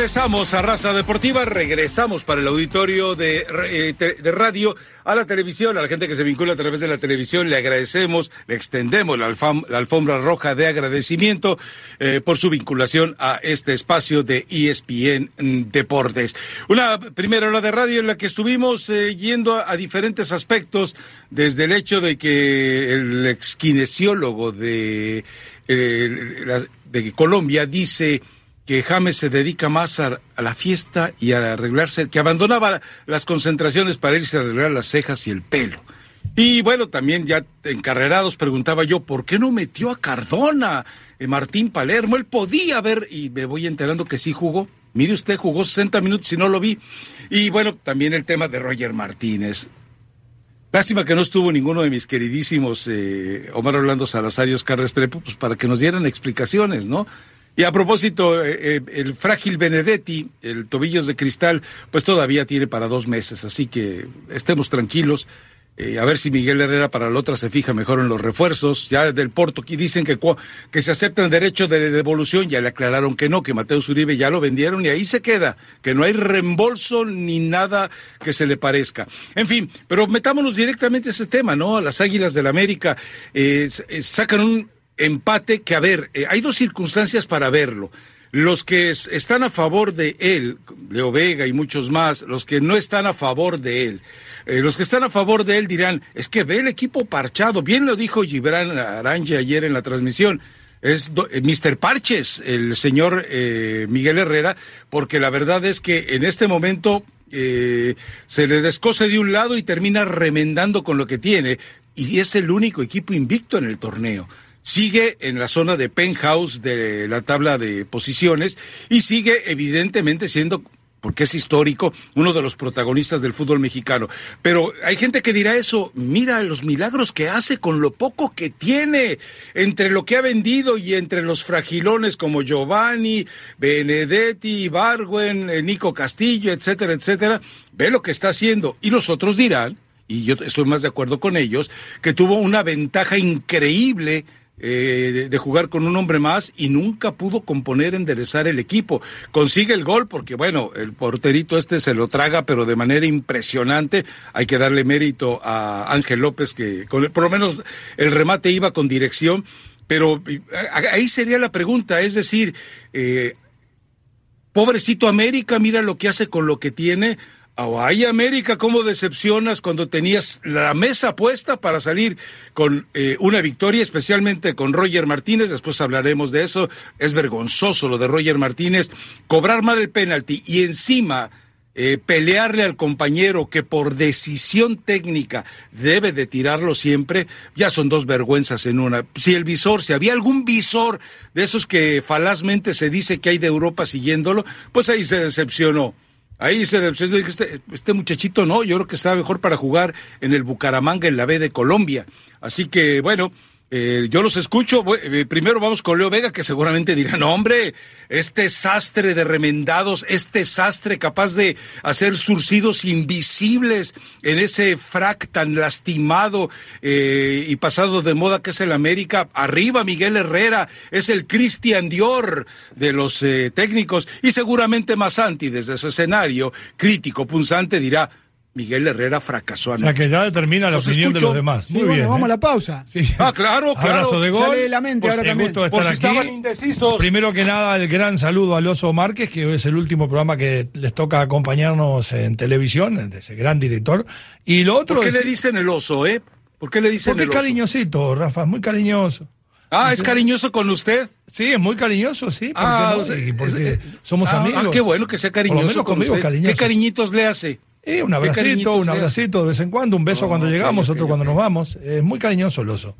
Regresamos a Raza Deportiva, regresamos para el auditorio de, eh, de, radio, a la televisión, a la gente que se vincula a través de la televisión, le agradecemos, le extendemos la, la alfombra roja de agradecimiento eh, por su vinculación a este espacio de ESPN Deportes. Una primera hora de radio en la que estuvimos eh, yendo a, diferentes aspectos, desde el hecho de que el exquinesiólogo de, de Colombia dice que James se dedica más a, la fiesta y a arreglarse, que abandonaba las concentraciones para irse a arreglar las cejas y el pelo. Y bueno, también ya encarrerados preguntaba yo, ¿por qué no metió a Cardona, eh, Martín Palermo? Él podía ver, y me voy enterando que sí jugó. Mire usted, jugó 60 minutos y no lo vi. Y bueno, también el tema de Roger Martínez. Lástima que no estuvo ninguno de mis queridísimos eh, Omar Orlando Salazar y Oscar pues para que nos dieran explicaciones, ¿no? Y a propósito, eh, eh, el frágil Benedetti, el tobillos de cristal, pues todavía tiene para dos meses, así que estemos tranquilos. Eh, a ver si Miguel Herrera para la otra se fija mejor en los refuerzos. Ya del Porto aquí dicen que, que se aceptan derecho de devolución, ya le aclararon que no, que Mateo Zuribe ya lo vendieron y ahí se queda, que no hay reembolso ni nada que se le parezca. En fin, pero metámonos directamente a ese tema, ¿no? Las Águilas del América sacan un empate que, a ver, eh, hay dos circunstancias para verlo. Los que están a favor de él, Leo Vega y muchos más, los que no están a favor de él, eh, los que están a favor de él dirán, es que ve el equipo parchado, bien lo dijo Gibran Aranje ayer en la transmisión, es eh, Mr. Parches, el señor Miguel Herrera, porque la verdad es que en este momento se le descose de un lado y termina remendando con lo que tiene, y es el único equipo invicto en el torneo sigue en la zona de penthouse de la tabla de posiciones y sigue evidentemente siendo porque es histórico, uno de los protagonistas del fútbol mexicano. Pero hay gente que dirá eso, mira los milagros que hace con lo poco que tiene, entre lo que ha vendido y entre los fragilones como Giovanni, Benedetti, Barwen, eh, Nico Castillo, etcétera, etcétera, ve lo que está haciendo. Y los otros dirán, y yo estoy más de acuerdo con ellos, que tuvo una ventaja increíble eh, de, jugar con un hombre más y nunca pudo componer, enderezar el equipo. Consigue el gol porque, bueno, el porterito este se lo traga, pero de manera impresionante. Hay que darle mérito a Ángel López, que por lo menos el remate iba con dirección. Pero ahí sería la pregunta, es decir, eh, pobrecito América, mira lo que hace con lo que tiene Ay, América, ¿cómo decepcionas cuando tenías la mesa puesta para salir con eh, una victoria, especialmente con Roger Martínez? Después hablaremos de eso. Es vergonzoso lo de Roger Martínez. Cobrar mal el penalti y encima eh, pelearle al compañero que por decisión técnica debe de tirarlo siempre, ya son dos vergüenzas en una. Si el visor, si había algún visor de esos que falazmente se dice que hay de Europa siguiéndolo, pues ahí se decepcionó. Ahí se este, este muchachito no, yo creo que está mejor para jugar en el Bucaramanga, en la B de Colombia. Así que, bueno, eh, yo los escucho. Eh, primero vamos con Leo Vega, que seguramente dirá, no, hombre, este sastre de remendados, este sastre capaz de hacer surcidos invisibles en ese frac tan lastimado eh, y pasado de moda que es el América. Arriba Miguel Herrera, es el Cristian Dior de los técnicos y seguramente Masanti desde su escenario crítico, punzante, dirá, Miguel Herrera fracasó. O sea que ya determina la opinión de los demás. Muy bien. vamos a ¿eh? la pausa. Ah, claro, claro. Abrazo de gol. la mente ahora también. Por si estaban indecisos. Primero que nada, el gran saludo al Oso Márquez, que es el último programa que les toca acompañarnos en televisión, ese gran director. Y lo otro ¿Por qué es... le dicen el oso, eh? ¿Por qué le dicen Porque el oso? es cariñosito, Rafa, muy cariñoso. Ah, ¿es cariñoso con usted? Sí, es muy cariñoso, sí. Ah, porque somos ah, amigos. Ah, qué bueno que sea cariñoso con conmigo, usted. ¿Qué cariñitos le hace? Eh, un abracito, un abracito de vez en cuando, un beso cuando llegamos, otro cuando nos vamos. Es muy cariñoso el oso.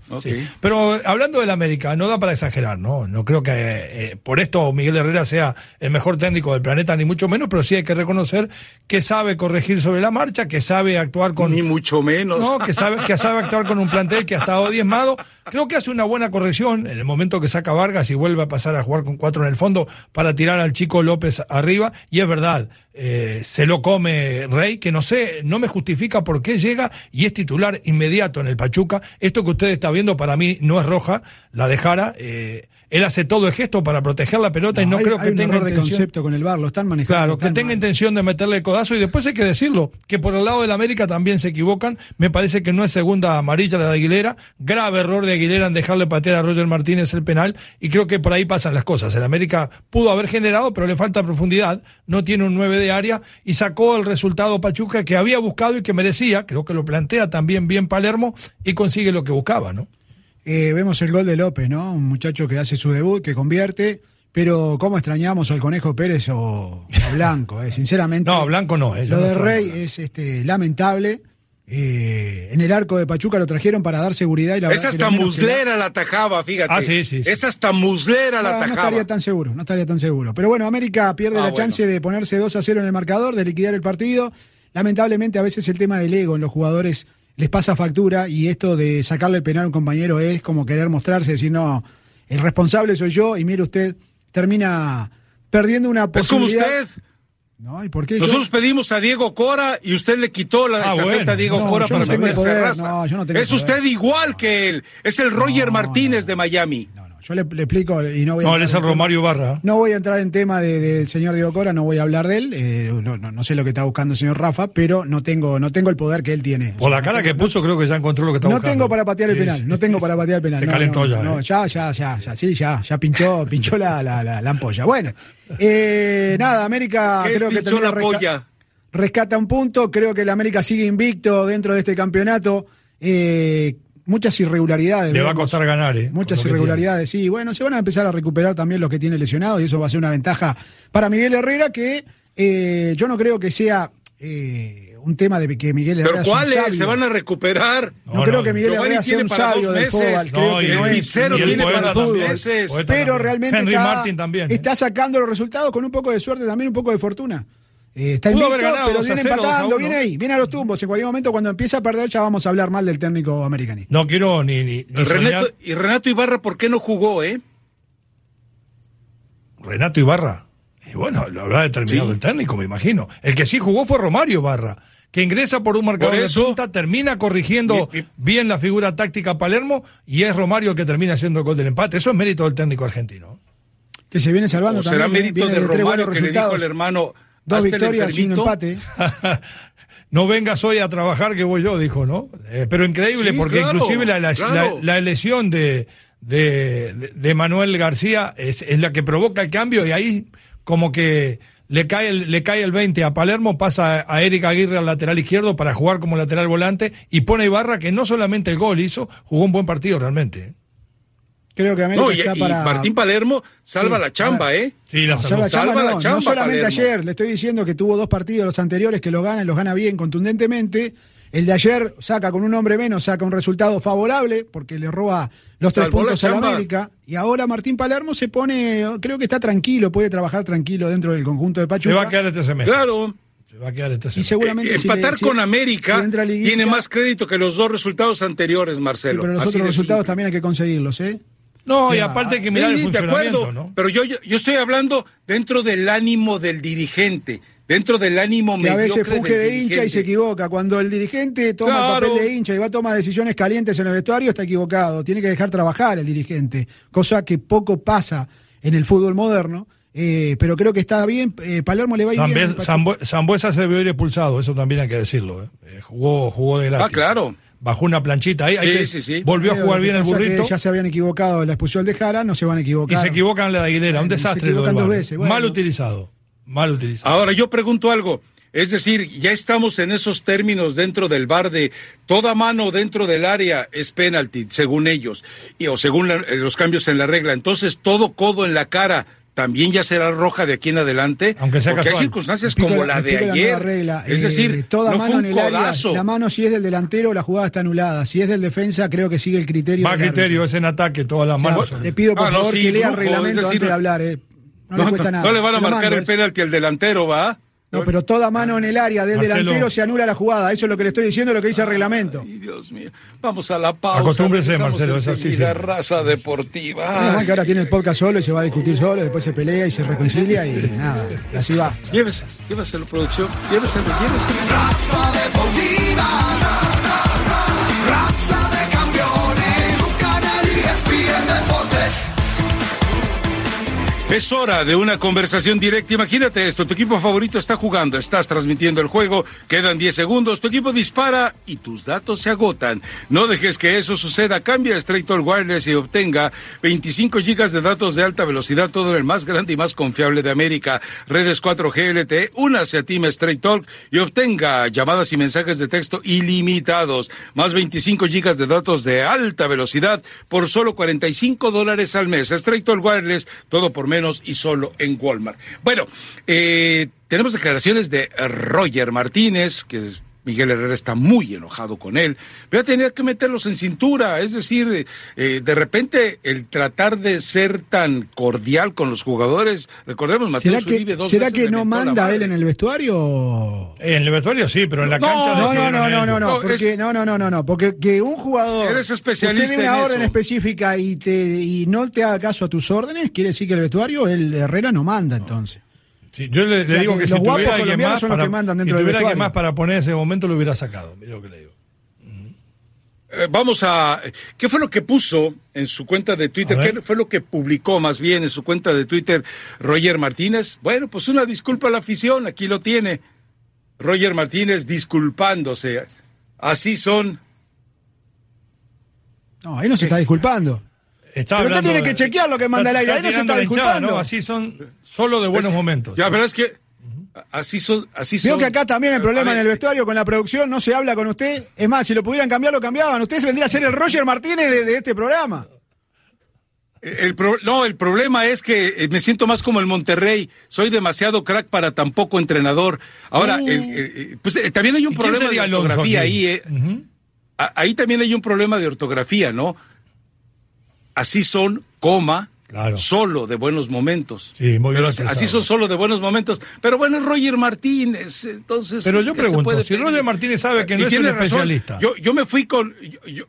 Pero hablando del América, no da para exagerar, ¿no? No creo que eh, por esto Miguel Herrera sea el mejor técnico del planeta, ni mucho menos, pero sí hay que reconocer que sabe corregir sobre la marcha, que sabe actuar con. Ni mucho menos. No, que sabe, que sabe actuar con un plantel que ha estado diezmado. Creo que hace una buena corrección en el momento que saca Vargas y vuelve a pasar a jugar con cuatro en el fondo para tirar al chico López arriba. Y es verdad, eh, se lo come Rey que no sé, no me justifica por qué llega y es titular inmediato en el Pachuca. Esto que usted está viendo para mí no es roja, la dejara. Eh, él hace todo el gesto para proteger la pelota y no creo que tenga de concepto con el bar, lo están manejando. Claro, que tenga intención de meterle codazo y después hay que decirlo, que por el lado del América también se equivocan. Me parece que no es segunda amarilla la de Aguilera, grave error de Aguilera en dejarle patear a Roger Martínez el penal y creo que por ahí pasan las cosas. El América pudo haber generado, pero le falta profundidad, no tiene un 9 de área y sacó el resultado Pachuca que había buscado y que merecía, creo que lo plantea también bien Palermo y consigue lo que buscaba, ¿no? Eh, vemos el gol de López, ¿no? Un muchacho que hace su debut, que convierte. Pero cómo extrañamos al Conejo Pérez o, a Blanco, eh? sinceramente. No, Blanco no. Eh, lo de Rey es este, lamentable. Eh, en el arco de Pachuca lo trajeron para dar seguridad y la Esa hasta muslera la tajaba, fíjate. Ah, sí, sí. Esa hasta muslera la tajaba. No estaría tan seguro, no estaría tan seguro. Pero bueno, América pierde ah, la chance de ponerse 2 a 0 en el marcador, de liquidar el partido. Lamentablemente a veces el tema del ego en los jugadores les pasa factura y esto de sacarle el penal a un compañero es como querer mostrarse, decir, no, el responsable soy yo y mire usted, termina perdiendo una posibilidad. Es como usted. No, ¿y por qué? Nosotros pedimos a Diego Cora y usted le quitó la ah, estafeta a Diego Cora para no raza. es usted igual que él. Es el Roger Martínez de Miami. Yo le, explico y no voy a. No, él es el Romario Barra. No voy a entrar en tema del señor Diego Cora, no voy a hablar de él. Eh, no, sé lo que está buscando el señor Rafa, pero no tengo, no tengo el poder que él tiene. Por la cara que puso, creo que ya encontró lo que está no buscando. No tengo para patear el penal, no tengo para patear el penal. Se calentó ya. No, eh. ya, ya, ya, ya, sí, ya, ya pinchó, pinchó la, la, la, ampolla. Bueno, eh, nada, América creo que termina la rescata un punto. Creo que el América sigue invicto dentro de este campeonato. Eh, muchas irregularidades. Le va a costar ganar, ¿eh? Muchas irregularidades, sí. Bueno, se van a empezar a recuperar también los que tiene lesionados y eso va a ser una ventaja para Miguel Herrera que eh, yo no creo que sea eh, un tema de que Miguel Herrera. ¿Pero cuáles? ¿Se van a recuperar? No, creo que Miguel Herrera sea un sabio del fútbol. Creo que no es. tiene para dos meses. Pero realmente está, ¿eh? está sacando los resultados con un poco de suerte, también un poco de fortuna. Eh, está invicto, pero viene empatando, viene ahí, viene a los tumbos. En cualquier momento, cuando empieza a perder, ya vamos a hablar mal del técnico americanista. No quiero ni. ni, Renato, ¿Y Renato Ibarra por qué no jugó, eh? Renato Ibarra. Y bueno, lo habrá determinado el técnico, me imagino. El que sí jugó fue Romario Ibarra, que ingresa por un marcador de punta, termina corrigiendo bien la figura táctica Palermo y es Romario el que termina haciendo el gol del empate. Eso es mérito del técnico argentino. Que se viene salvando también. Será mérito de, Romario que le dijo el hermano Dos victorias y un empate. no vengas hoy a trabajar que voy yo, dijo, ¿no? Eh, pero increíble, porque inclusive la, la, elección de, de, Manuel García es, la que provoca el cambio y ahí como que le cae el, le cae el 20 a Palermo, pasa a Eric Aguirre al lateral izquierdo para jugar como lateral volante y pone a Ibarra que no solamente el gol hizo, jugó un buen partido realmente. Creo que América está para... Martín Palermo salva la chamba, ¿eh? Sí, la salva, la chamba. No, solamente ayer, le estoy diciendo que tuvo dos partidos los anteriores que los gana y los gana bien, contundentemente. El de ayer saca con un hombre menos, saca un resultado favorable porque le roba los tres puntos a la América. Y ahora Martín Palermo se pone, creo que está tranquilo, puede trabajar tranquilo dentro del conjunto de Pachuca. Se va a quedar este semestre. Claro. Se va a quedar este semestre. Y seguramente eh, empatar con América tiene más crédito que los dos resultados anteriores, Marcelo. pero los otros resultados también hay que conseguirlos, ¿eh? No, y aparte que mirar el funcionamiento, ¿no? Pero yo, yo, estoy hablando dentro del ánimo del dirigente, dentro del ánimo que a veces funge de hincha y se equivoca. Cuando el dirigente toma el papel de hincha y va a tomar decisiones calientes en el vestuario, está equivocado. Tiene que dejar trabajar el dirigente, cosa que poco pasa en el fútbol moderno. Eh, pero creo que está bien. Eh, Palermo le va a ir bien. Zambuesa se vio ir expulsado, eso también hay que decirlo. Eh. jugó, jugó de gratis. Ah, claro bajó una planchita ahí. Volvió a jugar bien el burrito. Ya se habían equivocado la expulsión de Jara, no se van a equivocar. Y se equivocan la de Aguilera, un desastre. Lo dos veces. Mal utilizado. Mal utilizado. Ahora yo pregunto algo. Es decir, ya estamos en esos términos dentro del bar de toda mano dentro del área es penalti, según ellos, y, o según los cambios en la regla. Entonces, todo codo en la cara también ya será roja de aquí en adelante. Aunque sea porque hay circunstancias como la de ayer. es decir, eh, toda mano en el área, la mano si es del delantero, la jugada está anulada. Si es del defensa, creo que sigue el criterio. Más criterio, es en ataque, todas las manos. Le pido por ah, favor que lea el reglamento antes de hablar. Eh. No, le cuesta nada. No le van a marcar el penalti al delantero, ¿va? No, pero toda mano en el área del delantero se anula la jugada. Eso es lo que le estoy diciendo, lo que dice el reglamento. Ay, Dios mío. Vamos a la pausa. Acostúmbrese, Marcelo, es así. La raza deportiva. Ay. que ahora tiene el podcast solo y se va a discutir solo, después se pelea y se reconcilia y nada, y así va. Llévese, lléveselo, producción. Lléveselo, lléveselo. Raza deportiva. Es hora de una conversación directa. Imagínate esto, tu equipo favorito está jugando, estás transmitiendo el juego, quedan 10 segundos, tu equipo dispara y tus datos se agotan. No dejes que eso suceda. Cambia a Straight Talk Wireless y obtenga 25 gigas de datos de alta velocidad, todo en el más grande y más confiable de América. Redes 4G LTE, únase a Straight Talk y obtenga llamadas y mensajes de texto ilimitados, más 25 gigas de datos de alta velocidad por solo 45 dólares al mes. Straight Talk Wireless, todo por menos y solo en Walmart. Bueno, eh, tenemos declaraciones de Roger Martínez, que Miguel Herrera está muy enojado con él, pero tenía que meterlos en cintura, es decir, eh, de repente el tratar de ser tan cordial con los jugadores, recordemos, Mateo ¿Será que, dos ¿será veces que no manda él en el vestuario? En el vestuario sí, pero en la No, cancha No, no, no, no, no, no, No, porque, es- no, no, no, no, no, porque que un jugador Eres especialista dé una en orden eso. específica y te y no te haga caso a tus órdenes, quiere decir que el vestuario el Herrera no manda entonces. Sí, yo le, le sea, digo que que, si tuviera alguien más para, que mandan si dentro del tuviera alguien más para poner ese momento lo hubiera sacado. Mira lo que le digo. Eh, vamos a. ¿Qué fue lo que puso en su cuenta de Twitter? ¿Qué fue lo que publicó más bien en su cuenta de Twitter Roger Martínez? Bueno, pues una disculpa a la afición, aquí lo tiene. Roger Martínez disculpándose. Así son. No, ahí no se está disculpando. Está Pero usted tiene que chequear lo que manda está- el aire, ahí no se está hinchada, disculpando. ¿no? Así son solo de buenos momentos. Ya, verdad es que. Así son. Así Veo son. que acá también hay problema A en el vestuario con la producción, no se habla con usted. Es más, si lo pudieran cambiar, lo cambiaban. Usted se vendría a ser el Roger Martínez de, de este programa. El pro- no, el problema es que eh, me siento más como el Monterrey. Soy demasiado crack para tan poco entrenador. Ahora, Uh. el- el- el- pues eh, también hay un ¿Y quién problema de ortografía ahí. eh. A- Ahí también hay un problema de ortografía, ¿no? Así son, coma, Claro. solo de buenos momentos. Sí, muy bien Pero así, son solo de buenos momentos. Pero bueno, es Roger Martínez, entonces. Pero yo ¿qué se pregunto, si? Roger Martínez sabe que no es un especialista. Yo, yo me fui con.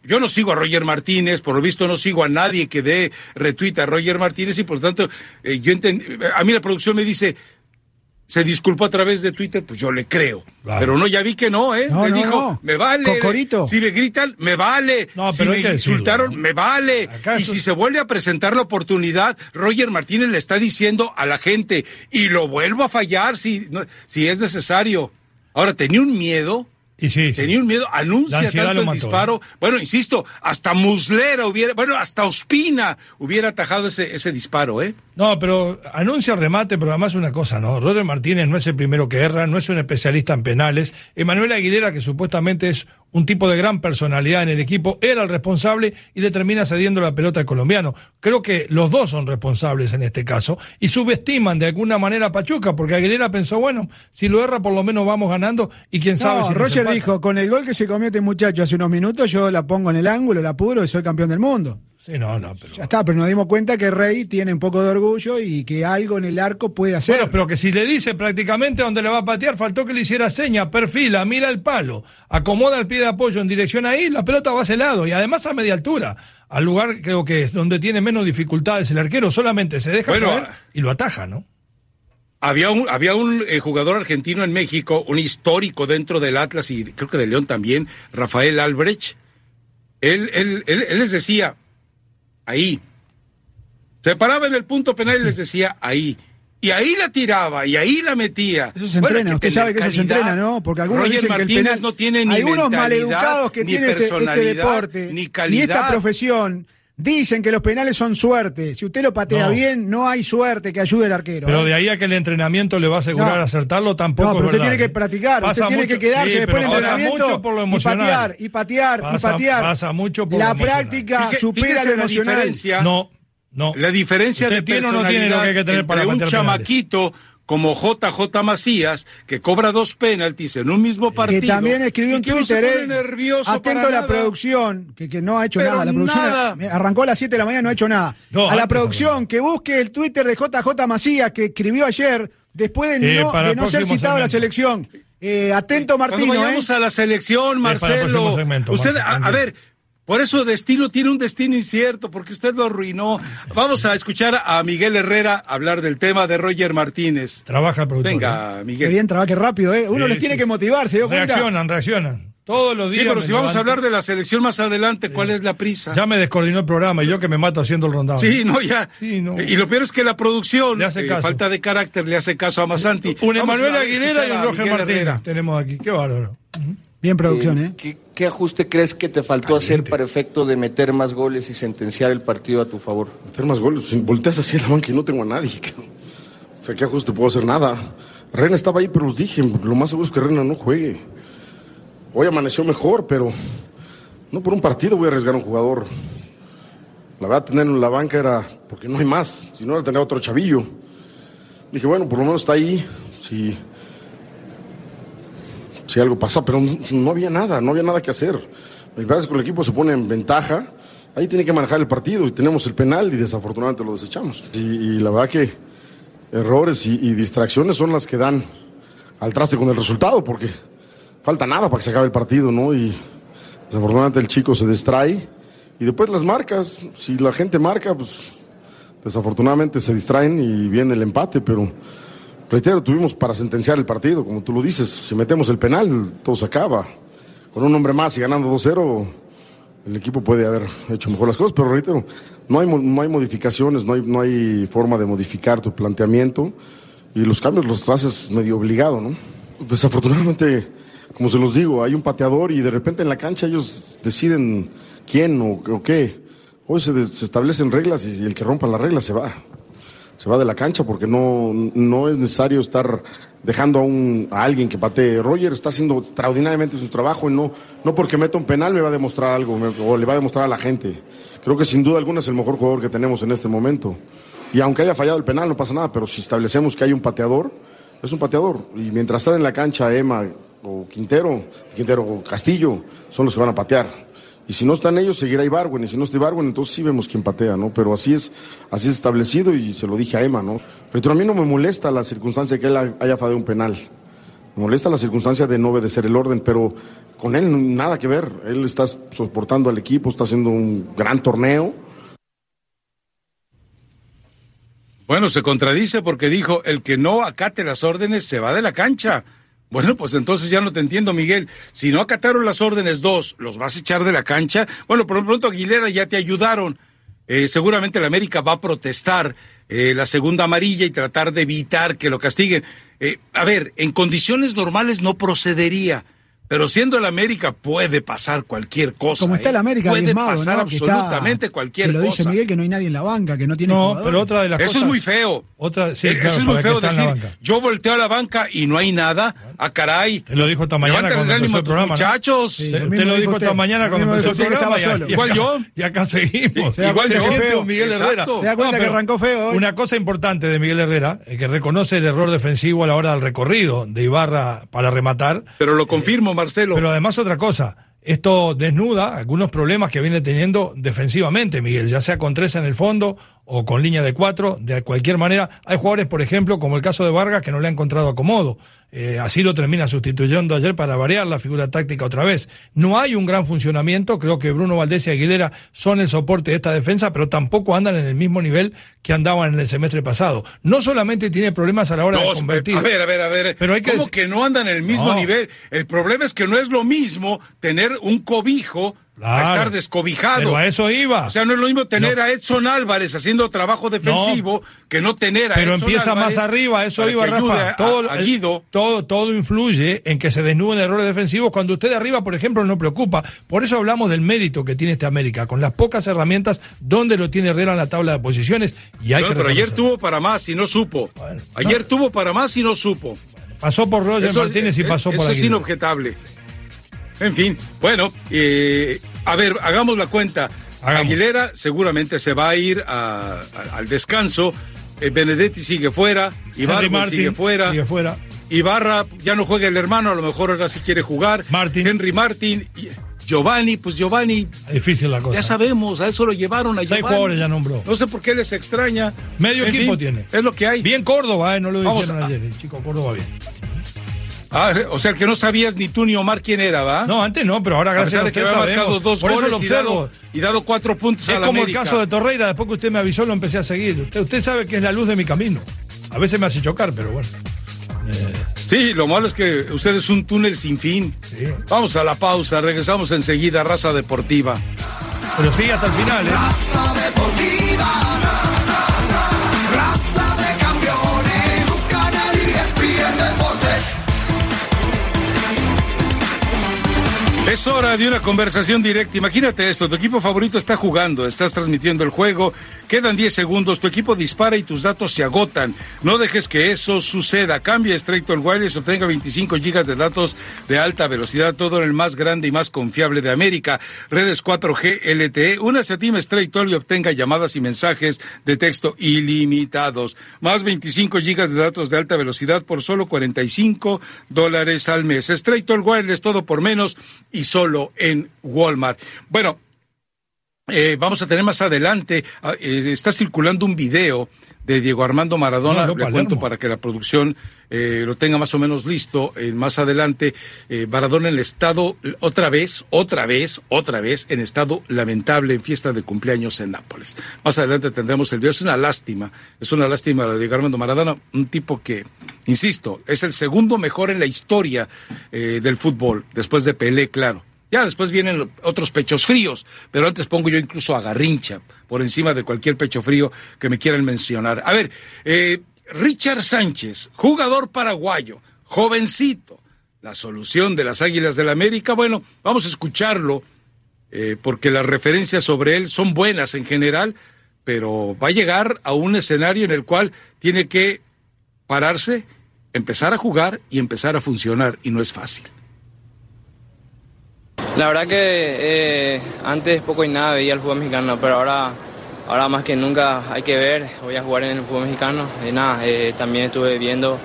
Yo, no sigo a Roger Martínez, por lo visto no sigo a nadie que dé retweet a Roger Martínez y por lo tanto, eh, yo entendí. A mí la producción me dice. Se disculpó a través de Twitter, pues yo le creo. Pero no, ya vi que no, ¿eh? No, dijo, no. me vale. Cocorito. Si me gritan, me vale. No, si me decirlo, insultaron, me vale. Y si se vuelve a presentar la oportunidad, Roger Martínez le está diciendo a la gente, y lo vuelvo a fallar si, no- si es necesario. Ahora, tenía un miedo. Y sí, sí. Tenía un miedo, anuncia tanto el mató, disparo. Bueno, insisto, hasta Muslera hubiera, bueno, hasta Ospina hubiera atajado ese, ese disparo, ¿eh? No, pero anuncia remate, pero además una cosa, ¿no? Roger Martínez no es el primero que erra, no es un especialista en penales. Emanuel Aguilera, que supuestamente es un tipo de gran personalidad en el equipo, era el responsable y le termina cediendo la pelota al colombiano. Creo que los dos son responsables en este caso y subestiman de alguna manera a Pachuca, porque Aguilera pensó, bueno, si lo erra por lo menos vamos ganando y quién sabe No, si Roger dijo, con el gol que se comió este muchacho hace unos minutos, yo la pongo en el ángulo, la pudro y soy campeón del mundo. Sí, no, no, pero... Ya está, pero nos dimos cuenta que Rey tiene un poco de orgullo y que algo en el arco puede hacer. Bueno, pero que si le dice prácticamente dónde le va a patear, faltó que le hiciera seña, perfila, mira el palo, acomoda el pie de apoyo en dirección ahí, la pelota va a ese lado y además a media altura, al lugar creo que es donde tiene menos dificultades el arquero, solamente se deja Bueno, caer y lo ataja, ¿no? Había un, había un eh, jugador argentino en México, un histórico dentro del Atlas y creo que de León también, Rafael Albrecht. Él, él, él, él les decía, ahí. Se paraba en el punto penal y les decía, ahí. Y ahí la tiraba, y ahí la metía. Eso se Bueno, entrena, usted sabe que eso se entrena, calidad. ¿no? Porque algunos Roger dicen que el Martínez penal... no tiene ni Hay unos mentalidad, maleducados que ni tiene este, este deporte ni calidad. esta profesión dicen que los penales son suerte. Si usted lo patea No. bien, no hay suerte que ayude el arquero. Pero ¿eh? de ahí a que el entrenamiento le va a asegurar No. acertarlo tampoco No, pero es usted verdad, tiene que ¿eh? practicar, usted Pasa tiene mucho- que quedarse sí, después del pasa entrenamiento mucho por lo y patear, y patear, y patear. pasa mucho por La lo emocional. práctica supera lo la emocional. diferencia. No, no. La diferencia ¿Usted de tiene o no tiene lo que hay que tener para un penales? Como JJ Macías, que cobra dos penaltis en un mismo partido. que también escribió se Twitter, eh, nervioso atento a la nada. producción, que, que no ha hecho Pero nada. La producción nada. arrancó a las 7 de la mañana, no ha hecho nada. No, a la producción, que busque el Twitter de JJ Macías, que escribió ayer, después de Eh, no, de ser citado a la selección. Eh, atento, Cuando Martino. vayamos ¿eh? a la selección, para el próximo Marcelo. segmento, usted, a, ver, por eso destino tiene un destino incierto, porque usted lo arruinó. Vamos a escuchar a Miguel Herrera hablar del tema de Roger Martínez. Trabaja el productor. ¿eh? Venga, Qué Miguel. bien, trabaje rápido, ¿eh? Uno Sí, les tiene sí, que sí. motivar, ¿se dio cuenta? Reaccionan, reaccionan. Todos los Sí, días. pero me si vamos a hablar de la selección más adelante, ¿cuál es la prisa? Ya me descoordinó el programa y yo que me mato haciendo el rondado. Sí, no, ya. Sí, no. Y lo peor es que la producción, Le hace eh, caso. falta de carácter, le hace caso a Masanti. Un Emanuel Aguilera y un Roger Martínez tenemos aquí. Qué bárbaro. Bien producción, ¿eh? ¿Qué, qué ajuste crees que te faltó hacer para efecto de meter más goles y sentenciar el partido a tu favor? meter más goles. Si volteas así a la banca y no tengo a nadie. cabrón. O sea, ¿qué ajuste puedo hacer? Nada. Rena estaba ahí, pero los dije, lo más seguro es que Rena no juegue. Hoy amaneció mejor, pero no por un partido voy a arriesgar a un jugador. La verdad, tenerlo en la banca era porque no hay más. Si no, era tener otro chavillo. Dije, bueno, por lo menos está ahí. Si, si algo pasa, pero no, había nada, no había nada que hacer. El que el equipo se pone en ventaja. Ahí tiene que manejar el partido y tenemos el penal y desafortunadamente lo desechamos. Y, y la verdad que errores y, y distracciones son las que dan al traste con el resultado porque falta nada para que se acabe el partido, ¿no? Y desafortunadamente el chico se distrae y después las marcas, si la gente marca, pues desafortunadamente se distraen y viene el empate, pero reitero, tuvimos para sentenciar el partido, como tú lo dices, si metemos el penal, todo se acaba. Con un hombre más y ganando 2-0, el equipo puede haber hecho mejor las cosas, pero reitero, no hay, no hay modificaciones, no hay, no hay forma de modificar tu planteamiento y los cambios los haces medio obligado, ¿no? Desafortunadamente, como se los digo, hay un pateador y de repente en la cancha ellos deciden quién o, qué. Hoy se, se establecen reglas y el que rompa las reglas se va se va de la cancha porque no, no es necesario estar dejando a, un, a alguien que patee. Roger está haciendo extraordinariamente su trabajo y no, no porque meta un penal me va a demostrar algo o le va a demostrar a la gente. Creo que sin duda alguna es el mejor jugador que tenemos en este momento. Y aunque haya fallado el penal no pasa nada, pero si establecemos que hay un pateador, es un pateador. Y mientras están en la cancha Emma o Quintero, Quintero o Castillo, son los que van a patear. Y si no están ellos, seguirá Ibarwen. Y si no está Ibarwen, entonces sí vemos quién patea, ¿no? Pero así es, así es establecido y se lo dije a Emma, ¿no? Pero a mí no me molesta la circunstancia de que él haya fallado un penal. Me molesta la circunstancia de no obedecer el orden, pero con él nada que ver. Él está soportando al equipo, está haciendo un gran torneo. Bueno, se contradice porque dijo, el que no acate las órdenes se va de la cancha. Bueno, pues entonces ya no te entiendo, Miguel. Si no acataron las órdenes dos, ¿los vas a echar de la cancha? Bueno, por lo pronto Aguilera ya te ayudaron. Eh, seguramente el América va a protestar eh, la segunda amarilla y tratar de evitar que lo castiguen. Eh, a ver, en condiciones normales no procedería. Pero siendo el América puede pasar cualquier cosa. Como está ¿eh? el América Puede diezmado, pasar ¿no? Que está- absolutamente cualquier que lo dice cosa. Miguel que no hay nadie en la banca, que no tiene No, jugadores. pero otra de las Eso cosas. es muy feo. Otra, sí, Eh, claro, Eso es muy feo decir, yo volteo a la banca y no hay nada. A caray. Te lo dijo esta mañana cuando empezó el programa. muchachos. Sí. Te- Lo Te mismo lo dijo esta mañana cuando empezó el programa. y- Igual yo. Y acá seguimos. Se Igual yo. un Miguel Exacto. Herrera. Se da cuenta que arrancó feo hoy. Una cosa importante de Miguel Herrera es que reconoce el error defensivo a la hora del recorrido de Ibarra para rematar. Pero lo confirmo, Pero además otra cosa, esto desnuda algunos problemas que viene teniendo defensivamente Miguel, ya sea con tres en el fondo o con línea de cuatro, de cualquier manera. Hay jugadores, por ejemplo, como el caso de Vargas, que no le ha encontrado acomodo. Eh, así lo termina sustituyendo ayer para variar la figura táctica otra vez. No hay un gran funcionamiento, creo que Bruno Valdés y Aguilera son el soporte de esta defensa, pero tampoco andan en el mismo nivel que andaban en el semestre pasado. No solamente tiene problemas a la hora No, de convertir. a ver, a ver, a ver. Pero hay que ¿Cómo que no andan en el mismo No. nivel? El problema es que no es lo mismo tener un cobijo a estar descobijado. Pero a eso iba. O sea, no es lo mismo tener No. a Edson Álvarez haciendo trabajo defensivo que no tener a Pero Edson empieza Álvarez más arriba, eso iba Rafa. a- Todo, a Guido. todo, todo influye en que se desnuden errores defensivos cuando usted de arriba, por ejemplo, no preocupa. Por eso hablamos del mérito que tiene este América, con las pocas herramientas donde lo tiene Herrera en la tabla de posiciones. Y hay No, que pero ayer tuvo para más y no supo. Bueno, ayer tuvo para más y no supo. Pasó por Roger Martínez y pasó eso por es Aguilera. inobjetable. En fin, bueno, eh, a ver, hagamos la cuenta. Hagamos. Aguilera seguramente se va a ir a- a- al descanso. Eh, Benedetti sigue fuera. Ibarra sigue fuera. sigue fuera. Ibarra ya no juega el hermano, a lo mejor ahora sí quiere jugar. Martin. Henry Martin. Giovanni, pues Giovanni. Difícil la cosa. Ya sabemos, a eso lo llevaron a Seis Giovanni. jugadores ya nombró. No sé por qué les extraña. Medio En equipo fin, tiene. Es lo que hay. Bien Córdoba, ¿eh? no lo Vamos dijeron a- ayer. El chico Córdoba bien. Ah, o sea, que no sabías ni tú ni Omar quién era, ¿va? No, antes no, pero ahora a gracias pesar a, de que había marcado dos Por eso lo goles y dado, observo. y dado cuatro puntos Es a la como América. el caso de Torreira, después que usted me avisó lo empecé a seguir. Usted, usted sabe que es la luz de mi camino. A veces me hace chocar, pero bueno. Sí, lo malo es que usted es un túnel sin fin. Sí. Vamos a la pausa, regresamos enseguida, raza deportiva. Pero sí, hasta el final, ¿eh? Raza deportiva. Es hora de una conversación directa. Imagínate esto, tu equipo favorito está jugando, estás transmitiendo el juego, quedan 10 segundos, tu equipo dispara y tus datos se agotan. No dejes que eso suceda. Cambia Straight Talk Wireless, obtenga 25 gigas de datos de alta velocidad, todo en el más grande y más confiable de América. Redes 4G LTE, únase a Team Straight y obtenga llamadas y mensajes de texto ilimitados. Más 25 gigas de datos de alta velocidad por solo 45 dólares al mes. Straight Talk Wireless, todo por menos y solo en Walmart. Bueno, eh, vamos a tener más adelante, ah, eh, está circulando un video de Diego Armando Maradona, No, no, le cuento para que la producción eh, lo tenga más o menos listo, eh, más adelante, eh, en el estado, otra vez, otra vez, otra vez, en estado lamentable en fiesta de cumpleaños en Nápoles. Más adelante tendremos el video, es una lástima, es una lástima lo de Armando Maradona, un tipo que, insisto, es el segundo mejor en la historia eh, del fútbol, después de Pelé, claro. Ya después vienen otros pechos fríos, pero antes pongo yo incluso a Garrincha por encima de cualquier pecho frío que me quieran mencionar. A ver, eh, Richard Sánchez, jugador paraguayo, jovencito, la solución de las Águilas del América. Bueno, vamos a escucharlo eh, porque las referencias sobre él son buenas en general, pero va a llegar a un escenario en el cual tiene que pararse, empezar a jugar y empezar a funcionar y no es fácil. La verdad que eh, antes poco y nada veía el fútbol mexicano, pero ahora, ahora más que nunca hay que ver, voy a jugar en el fútbol mexicano. Y nada, eh, también estuve viendo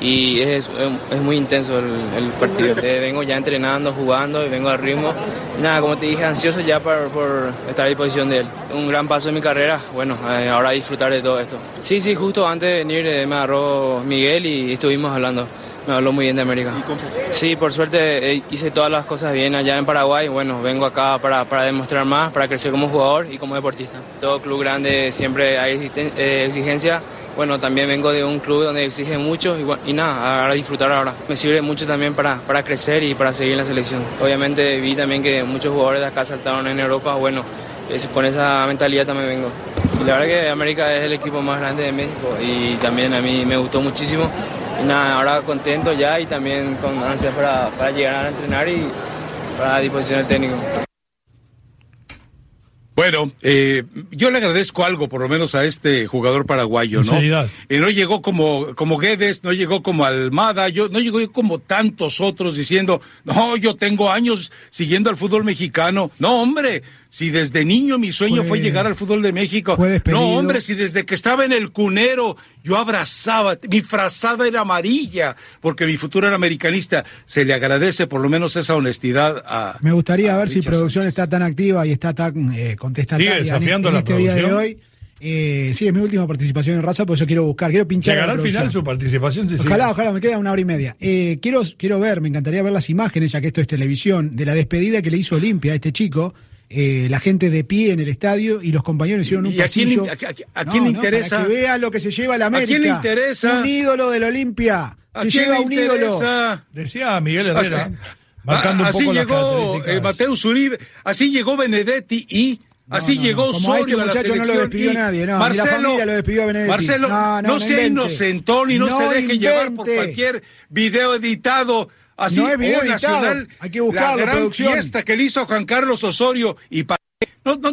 y es, es muy intenso el, partido. Eh, vengo ya entrenando, jugando y vengo al ritmo. Nada, como te dije, ansioso ya por, estar a disposición de él. Un gran paso en mi carrera, bueno, eh, ahora disfrutar de todo esto. Sí, sí, justo antes de venir me agarró Miguel y estuvimos hablando. Me habló muy bien de América. Sí, por suerte eh, hice todas las cosas bien allá en Paraguay. Bueno, vengo acá para, para demostrar más, para crecer como jugador y como deportista. Todo club grande siempre hay eh, exigencia. Bueno, también vengo de un club donde exigen mucho y, y nada, ahora disfrutar ahora. Me sirve mucho también para, para crecer y para seguir en la selección. Obviamente vi también que muchos jugadores de acá saltaron en Europa. Bueno, con esa mentalidad también vengo. Y la verdad que América es el equipo más grande de México y también a mí me gustó muchísimo. Y nada, ahora contento ya y también con ansias para, para llegar a entrenar y para la disposición del técnico. Bueno, eh, yo le agradezco algo, por lo menos a este jugador paraguayo, ¿no? Eh, no llegó como, como Guedes, no llegó como Almada, yo, no llegó como tantos otros diciendo, no, yo tengo años siguiendo al fútbol mexicano. No, hombre, si desde niño mi sueño fue, Fue- llegar al fútbol de México. No, hombre, si desde que estaba en el cunero yo abrazaba, mi frazada era amarilla, porque mi futuro era americanista. Se le agradece por lo menos esa honestidad a. Me gustaría a ver si producción Sánchez. está tan activa y está tan eh, contestataria Sigue en- desafiando en, la este día de producción. hoy. Eh, sí, es mi última participación en Raza, por eso quiero buscar, quiero pinchar. Llegará al final su participación. si Ojalá, ojalá, me queda una hora y media. Eh, quiero, quiero ver, me encantaría ver las imágenes, ya que esto es televisión, de la despedida que le hizo Olimpia a este chico. Eh, la gente de pie en el estadio y los compañeros hicieron un ¿Y a quién pasillo. le- a- a- a quién le interesa? Para que vea lo que se lleva la ¿A América. quién le interesa? Un ídolo del Olimpia. ¿A Se quién lleva le un ídolo. Decía Miguel Herrera, Así- marcando un así poco las llegó características. eh, Mateus Uribe, así llegó Benedetti y así no, llegó no. A este Osorio a la muchacho no lo selección despidió y nadie, no, la Marcelo, familia lo despidió a Benedetti. Marcelo, No, no, no, no sea invente. inocentón y no, No se deje llevar por invente. cualquier video editado. Así, No video editado. Nacional, Hay que buscarlo, la gran producción. fiesta que le hizo Juan Carlos Osorio y pa- no, no,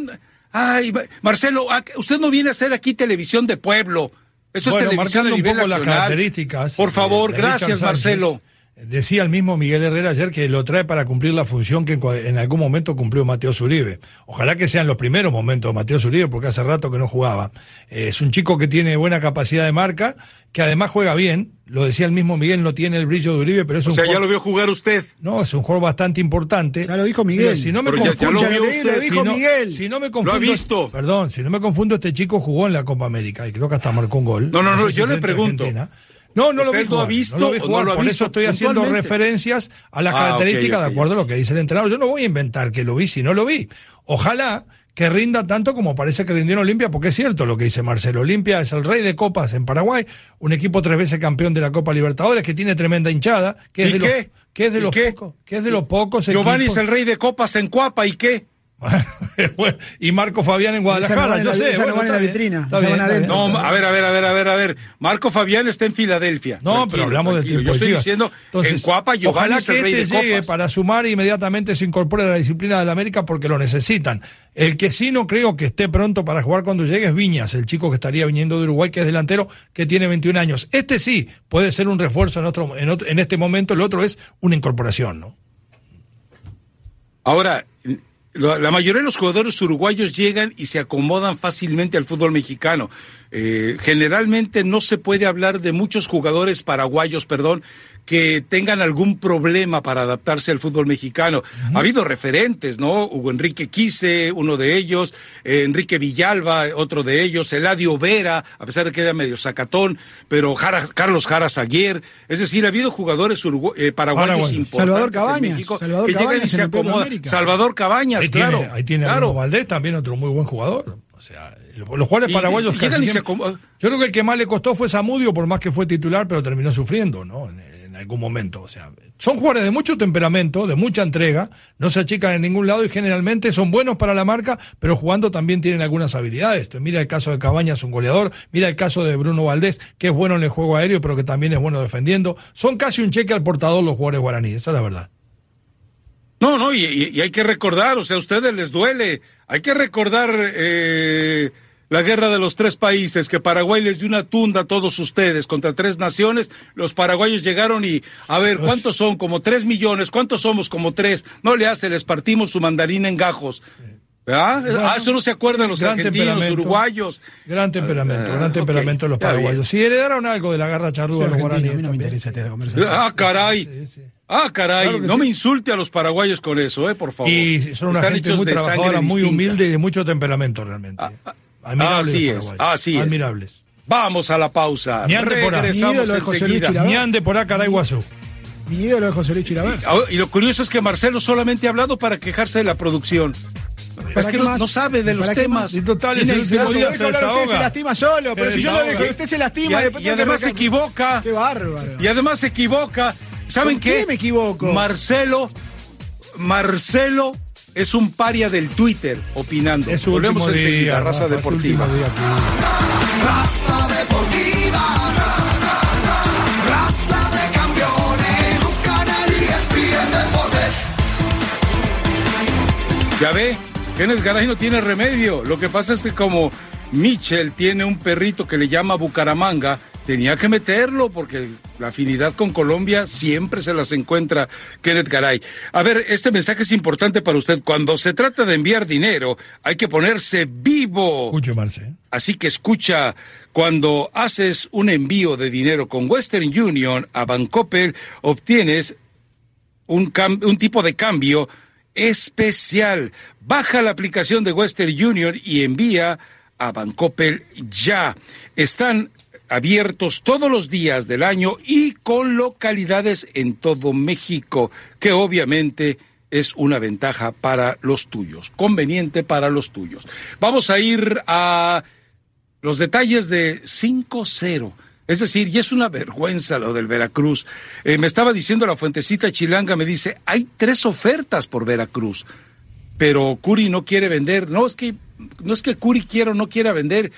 ay, Marcelo, ac- usted no viene a hacer aquí televisión de pueblo. Eso Bueno, es televisión a nivel poco las nacional. características, Por eh, favor, gracias. Marcelo. Decía el mismo Miguel Herrera ayer que lo trae para cumplir la función que en, algún momento cumplió Mateo Zuribe. Ojalá que sean los primeros momentos de Mateo Zuribe, porque hace rato que no jugaba. Eh, es un chico que tiene buena capacidad de marca, que además juega bien. Lo decía el mismo Miguel, no tiene el brillo de Uribe, pero es O un sea, ya lo vio jugar usted. No, es un jugador bastante importante. Ya lo dijo Miguel. Mira, si no me Pero ya- ya confundo, lo vio usted, lo dijo si no, Miguel. si no me confundo, visto. Perdón, si no me confundo, este chico jugó en la Copa América y creo que hasta marcó un gol. No, no, no, si yo le pregunto. Argentina. No, no lo ¿Usted vi jugar, visto no lo vi no jugar, lo ha por visto eso estoy haciendo referencias a las Ah, características de acuerdo a lo que dice el entrenador. Yo no voy a inventar que lo vi si no lo vi. Ojalá que rinda tanto como parece que rindió en Olimpia, porque es cierto lo que dice Marcelo. Olimpia es el rey de copas en Paraguay, un equipo tres veces campeón de la Copa Libertadores, que tiene tremenda hinchada, que es ¿Y de los, qué? que es de ¿Y los qué? pocos, que es de los pocos Giovanni equipos- es el rey de copas en Cuapa, ¿y qué? Y Marco Fabián en Guadalajara, yo la- sé. no bueno, en la vitrina, a ver, a ver, a ver, a ver, a ver. Marco Fabián está en Filadelfia. No, pero hablamos del tiempo Yo de estoy diciendo, Entonces, en Cuapa Giovanni ojalá que este de llegue copas. para sumar e inmediatamente se incorpore a la disciplina del América porque lo necesitan. El que sí no creo que esté pronto para jugar cuando llegue es Viñas, el chico que estaría viniendo de Uruguay, que es delantero, que tiene 21 años. Este sí puede ser un refuerzo en, otro, en, otro- en este momento, el otro es una incorporación, ¿no? Ahora, la mayoría de los jugadores uruguayos llegan y se acomodan fácilmente al fútbol mexicano. Eh, generalmente no se puede hablar de muchos jugadores paraguayos, perdón, que tengan algún problema para adaptarse al fútbol mexicano. Ha habido referentes, ¿no? Hugo Enrique Quise, uno de ellos, eh, Enrique Villalba, otro de ellos, Eladio Vera, a pesar de que era medio sacatón, pero Jara- Carlos Jara Zaguer. Es decir, ha habido jugadores urugu- eh, paraguayos importantes Salvador en Cabañas, México Salvador que llegan y Cabañas se en acomodan. América. Salvador Cabañas, Ahí claro. tiene, ahí tiene claro. Valdés, también otro muy buen jugador. O sea, los jugadores Y- paraguayos llegan y se. Yo creo que el que más le costó fue Zamudio, por más que fue titular, pero terminó sufriendo, ¿no? En, en algún momento. O sea, son jugadores de mucho temperamento, de mucha entrega, no se achican en ningún lado y generalmente son buenos para la marca, pero jugando también tienen algunas habilidades. Entonces, mira el caso de Cabañas, un goleador, mira el caso de Bruno Valdés, que es bueno en el juego aéreo, pero que también es bueno defendiendo. Son casi un cheque al portador los jugadores guaraníes, esa es la verdad. No, no, y hay que recordar, o sea, a ustedes les duele. Hay que recordar eh, la guerra de los tres países, que Paraguay les dio una tunda a todos ustedes contra tres naciones. Los paraguayos llegaron y, a ver, ¿cuántos son? Como tres millones. ¿Cuántos somos? Como tres. No le hace, les partimos su mandarina en gajos. Bueno, ah, eso no se acuerdan los argentinos, temperamento. uruguayos. Gran temperamento, Ah, gran temperamento ok, de los paraguayos. Si heredaron algo de la garra charrúa los guaraníes. a mí no me interesa esta conversación. Ah, caray. Sí, sí. Ah, caray. Claro no sí. me insulte a los paraguayos con eso, eh, por favor. Y son una Están gente muy trabajadora, muy humilde y de mucho temperamento realmente. Admirables así es, así es. Admirables. Vamos a la pausa. Por es José Luis enseguida. Chilavert. Ñande por acá, Guazú. Mi ídolo es José Luis Chilavert. Ah, Y lo curioso es que Marcelo solamente ha hablado para quejarse de la producción. Es ¿Para que no, sabe de los ¿Para qué temas. Y total, es Tiene el último aislado. día Usted se usted lastima solo, pero Se si yo lo dejo, usted se Y, lastima. a- y que además se equivoca. Qué bárbaro. Y además se equivoca. ¿Saben ¿Con qué? qué me equivoco? Marcelo, Marcelo es un paria del Twitter opinando. Es Volvemos enseguida, día. raza su deportiva. día. Raza deportiva. Raza de campeones. Canal Deportes. Ya ve, Kenneth Garay no tiene remedio. Lo que pasa es que como Mitchell tiene un perrito que le llama Bucaramanga, tenía que meterlo porque la afinidad con Colombia siempre se las encuentra Kenneth Garay. A ver, este mensaje es importante para usted. Cuando se trata de enviar dinero, hay que ponerse vivo. Escuche, Marce. Así que escucha, cuando haces un envío de dinero con Western Union a Bancoppel, obtienes un, cam- un tipo de cambio especial. Baja la aplicación de Western Union y envía a Bancoppel ya. Están abiertos todos los días del año y con localidades en todo México, que obviamente es una ventaja para los tuyos, conveniente para los tuyos. Vamos a ir a los detalles de 5-0. Es decir, y es una vergüenza lo del Veracruz. Eh, me estaba diciendo la fuentecita chilanga, me dice, hay tres ofertas por Veracruz, pero Curi no quiere vender. No es que, no es que Curi quiera o no quiera vender.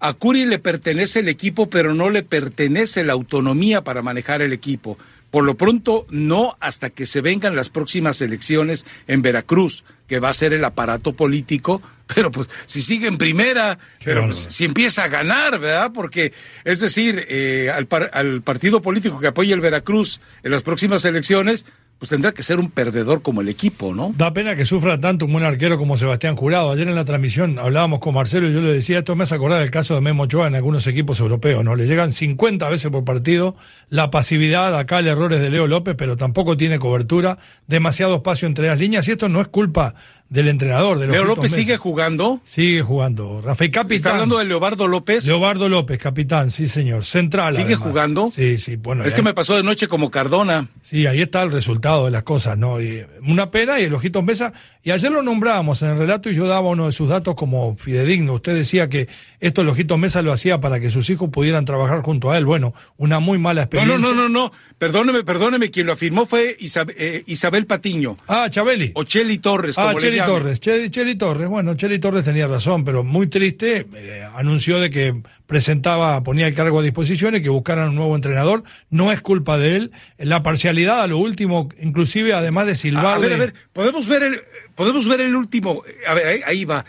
A Curi le pertenece el equipo, pero no le pertenece la autonomía para manejar el equipo. Por lo pronto, no hasta que se vengan las próximas elecciones en Veracruz, que va a ser el aparato político, pero pues si sigue en primera, pero pues, si empieza a ganar, ¿verdad? Porque, es decir, eh, al, par- al partido político que apoya el Veracruz en las próximas elecciones, pues tendrá que ser un perdedor como el equipo, ¿no? Da pena que sufra tanto un buen arquero como Sebastián Jurado. Ayer en la transmisión hablábamos con Marcelo y yo le decía, esto me hace acordar del caso de Memo Ochoa en algunos equipos europeos, ¿no? Le llegan 50 veces por partido, la pasividad, acá el error es de Leo López, pero tampoco tiene cobertura, demasiado espacio entre las líneas y esto no es culpa del entrenador. De los Leo López sigue jugando. Sigue jugando. Rafael Capitán. Está hablando de Leobardo López. Leobardo López, capitán, sí señor. Central. ¿Sigue además. jugando? Sí, sí, bueno. es que me pasó de noche como Cardona. Sí, ahí está el resultado de las cosas, ¿no? Y una pena y el Ojitos Mesa. Y ayer lo nombrábamos en el relato y yo daba uno de sus datos como fidedigno. Usted decía que esto el Ojitos Mesa lo hacía para que sus hijos pudieran trabajar junto a él. Bueno, una muy mala No, experiencia. no, no, no, no. Perdóneme, perdóneme. Quien lo afirmó fue eh, Isabel Patiño. Ah, Chabeli. O Cheli Torres, como Ah, le Cheli llame. Torres, Cheli, Cheli Torres. Bueno, Cheli Torres tenía razón, pero muy triste. eh, anunció de que presentaba, ponía el cargo a disposición y que buscaran un nuevo entrenador. No es culpa de él. La parcialidad a lo último, inclusive además de A, silbarle. a ver, a ver, podemos ver el, podemos ver el último. A ver, ahí, ahí va.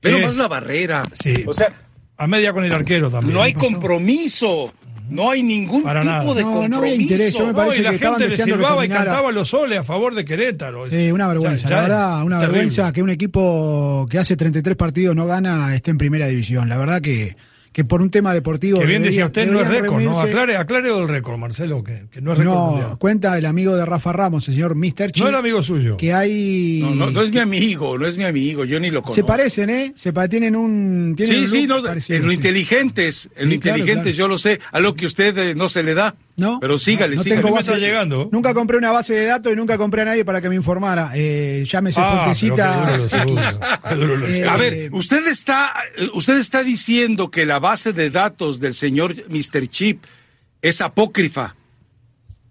Pero Es- más la barrera. Sí. O sea, A media con el arquero también. no hay compromiso. No hay ningún Para tipo nada. de No, no compromiso. había interés, yo me No, y la que gente le silbaba y cantaba los soles a favor de Querétaro. Es- Sí, una vergüenza, ya- ya la verdad, una terrible. vergüenza que un equipo que hace 33 partidos no gana esté en primera división. La verdad que, que por un tema deportivo. Que bien decía usted, no es récord, ¿no? Aclare, aclare del récord, Marcelo, que, que no es récord No, mundial. cuenta el amigo de Rafa Ramos, el señor Mr. Chip, No era amigo suyo. que hay. No, no, no es mi amigo, no es mi amigo, yo ni lo conozco. Se parecen, ¿eh? Se pa- tienen un. Tienen Sí, un sí, no, parecido, en lo sí. inteligentes, en lo claro, inteligentes claro. yo lo sé, a lo que usted eh, no se le da. No, Pero sígale, no sígale. tengo base- está llegando. Nunca compré una base de datos y nunca compré a nadie para que me informara. Eh, llámese Ah, Eh. A ver, usted está, eh, usted está diciendo que la base de datos del señor Mr. Chip es apócrifa,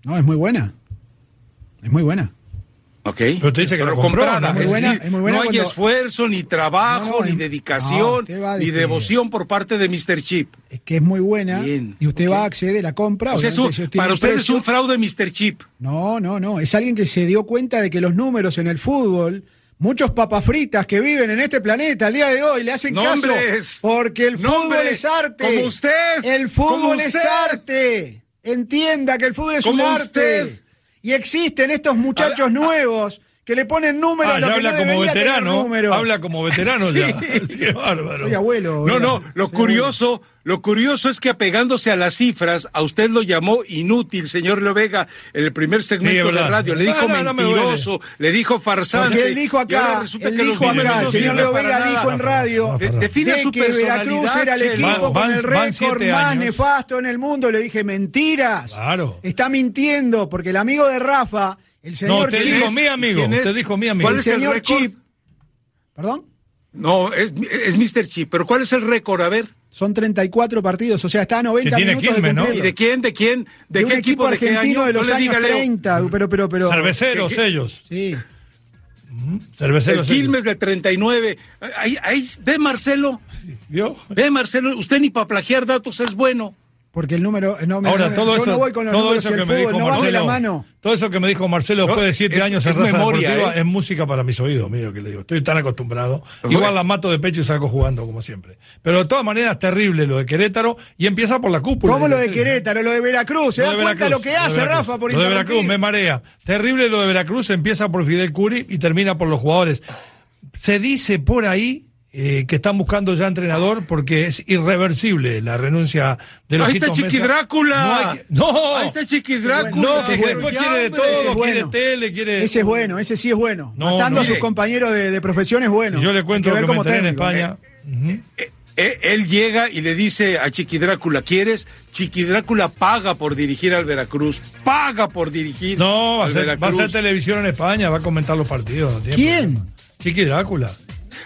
No, es muy buena. Es muy buena. ¿Ok? Pero usted dice que la compró, comprada, ¿no? Es buena, decir, es no hay esfuerzo, ni trabajo, No, no, ni no, dedicación, a ni devoción por parte de Mr. Chip. Es que es muy buena. Bien, y usted va a acceder a la compra. O sea, un- para usted es un fraude Mr. Chip. No, no, no. Es alguien que se dio cuenta de que los números en el fútbol. Muchos papas fritas que viven en este planeta al día de hoy le hacen Nombres. caso porque el fútbol es arte. Como usted. El fútbol Como es arte. Entienda que el fútbol es un arte. usted. Y existen estos muchachos nuevos que le ponen números Ah, a lo ya que habla no como debería tener veterano. números. Habla como veterano ya. Qué bárbaro. Soy abuelo. No, no, lo curioso, lo curioso es que apegándose a las cifras, a usted lo llamó inútil, señor Leo Vega, en el primer Sí, segmento es de radio. Le dijo no, no me mentiroso, le dijo farsante. Porque él dijo y ahora acá, resulta él que dijo acá, señor sirven Leo para Vega nada. dijo en radio De- define de su que Veracruz era el equipo Van- con el récord más años. nefasto en el mundo. Le dije, mentiras. Claro. Está mintiendo, porque el amigo de Rafa, el No, señor usted Chip... dijo mi amigo. Usted dijo mi amigo. ¿Cuál el es el señor récord? Chip... ¿Perdón? No, es, es Mr. Chip, pero ¿cuál es el récord? A ver. Son 34 partidos, o sea, está a 90 Que tiene minutos Quilmes, de ¿no? ¿Y de quién? ¿De quién? ¿De, De qué un equipo, de qué argentino año? de los no años diga, Leo. 30, pero, pero, pero... Cerveceros ¿Qué- qué- ellos. Sí. Cerveceros El ellos. Quilmes de 39. Ahí, ahí, ve Marcelo, ¿Vio? ve Marcelo, usted ni para plagiar datos es bueno. Porque el número... No, me- Ahora, no, todo yo eso, no voy con los todo números eso que el me fútbol, dijo no va de la Marcelo, mano. todo eso que me dijo Marcelo después de siete es- años en es raza memoria, deportiva ¿eh? es música para mis oídos, mira lo que le digo. Estoy tan acostumbrado. Bueno. Igual la mato de pecho y saco jugando como siempre. Pero de todas maneras terrible lo de Querétaro y empieza por la cúpula. ¿Cómo lo de. Querétaro, lo de Veracruz? ¿Se Lo da de cuenta Veracruz, lo que hace. Rafa por Lo de Veracruz me marea. Terrible lo de Veracruz, empieza por Fidel Curi y termina por los jugadores. Se dice por ahí eh, que están buscando ya entrenador porque es irreversible la renuncia de los Ahí está Chiqui Drácula. No, no. Ahí está Chiqui Drácula. No, que Ese es después Ya, quiere de todo, quiere bueno. tele, quiere. Ese es bueno, ese sí es bueno. No, Matando no. a sus compañeros de, de profesión es bueno. Si yo le cuento lo ver que me enteré en. España. Eh, eh, él llega y le dice a Chiqui Drácula, ¿quieres? Chiqui Drácula paga por dirigir al Veracruz, paga por dirigir No, va a, al ser, va a hacer televisión en España, va a comentar los partidos. ¿Quién? problema. Chiqui Drácula.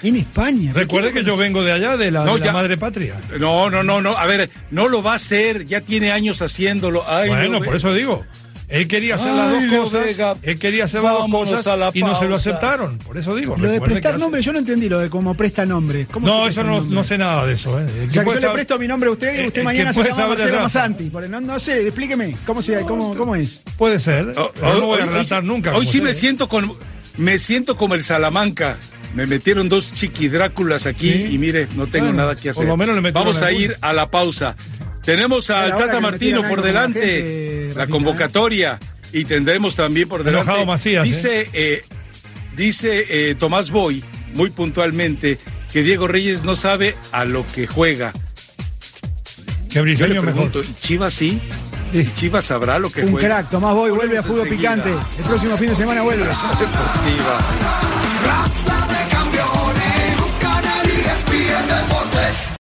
En España. Recuerde que yo vengo de allá, de la, No, de la ya- madre patria. No, no, no, no, a ver, no lo va a hacer, ya tiene años haciéndolo. Ay, bueno, no, por eso digo. Él quería hacer las dos cosas. Vega, él quería hacer las dos cosas la y no se lo aceptaron. Por eso digo. Lo de prestar hace- nombre, yo no entendí lo de cómo presta nombre. ¿Cómo se No, presta eso no, nombre? no sé nada de eso. ¿eh? O que sea, que yo le presto mi nombre a usted y el usted mañana se llama Marcelo. Masanti. No, no sé, explíqueme. ¿Cómo, se, cómo, cómo es? Puede ser. Oh, pero no oh, voy a relatar hoy- nunca. Hoy sí usted. me siento con me siento como el Salamanca. Me metieron dos chiquidráculas aquí Sí. y mire, no tengo Bueno, nada que por hacer. lo menos le Vamos a ir a la pausa. Tenemos al Tata Martino por la delante, gente, la Rafita, convocatoria y tendremos también por delante. Enojado Macías, dice eh, dice eh, Tomás Boy muy puntualmente que Diego Reyes no sabe a lo que juega. Que Yo le Briseño mejor. pregunto, ¿y Chivas sí? ¿Y Chivas sabrá lo que Un juega? crack, Tomás Boy vuelve a fútbol enseguida. picante. El próximo fin de semana vuelve. Deportiva. Raza de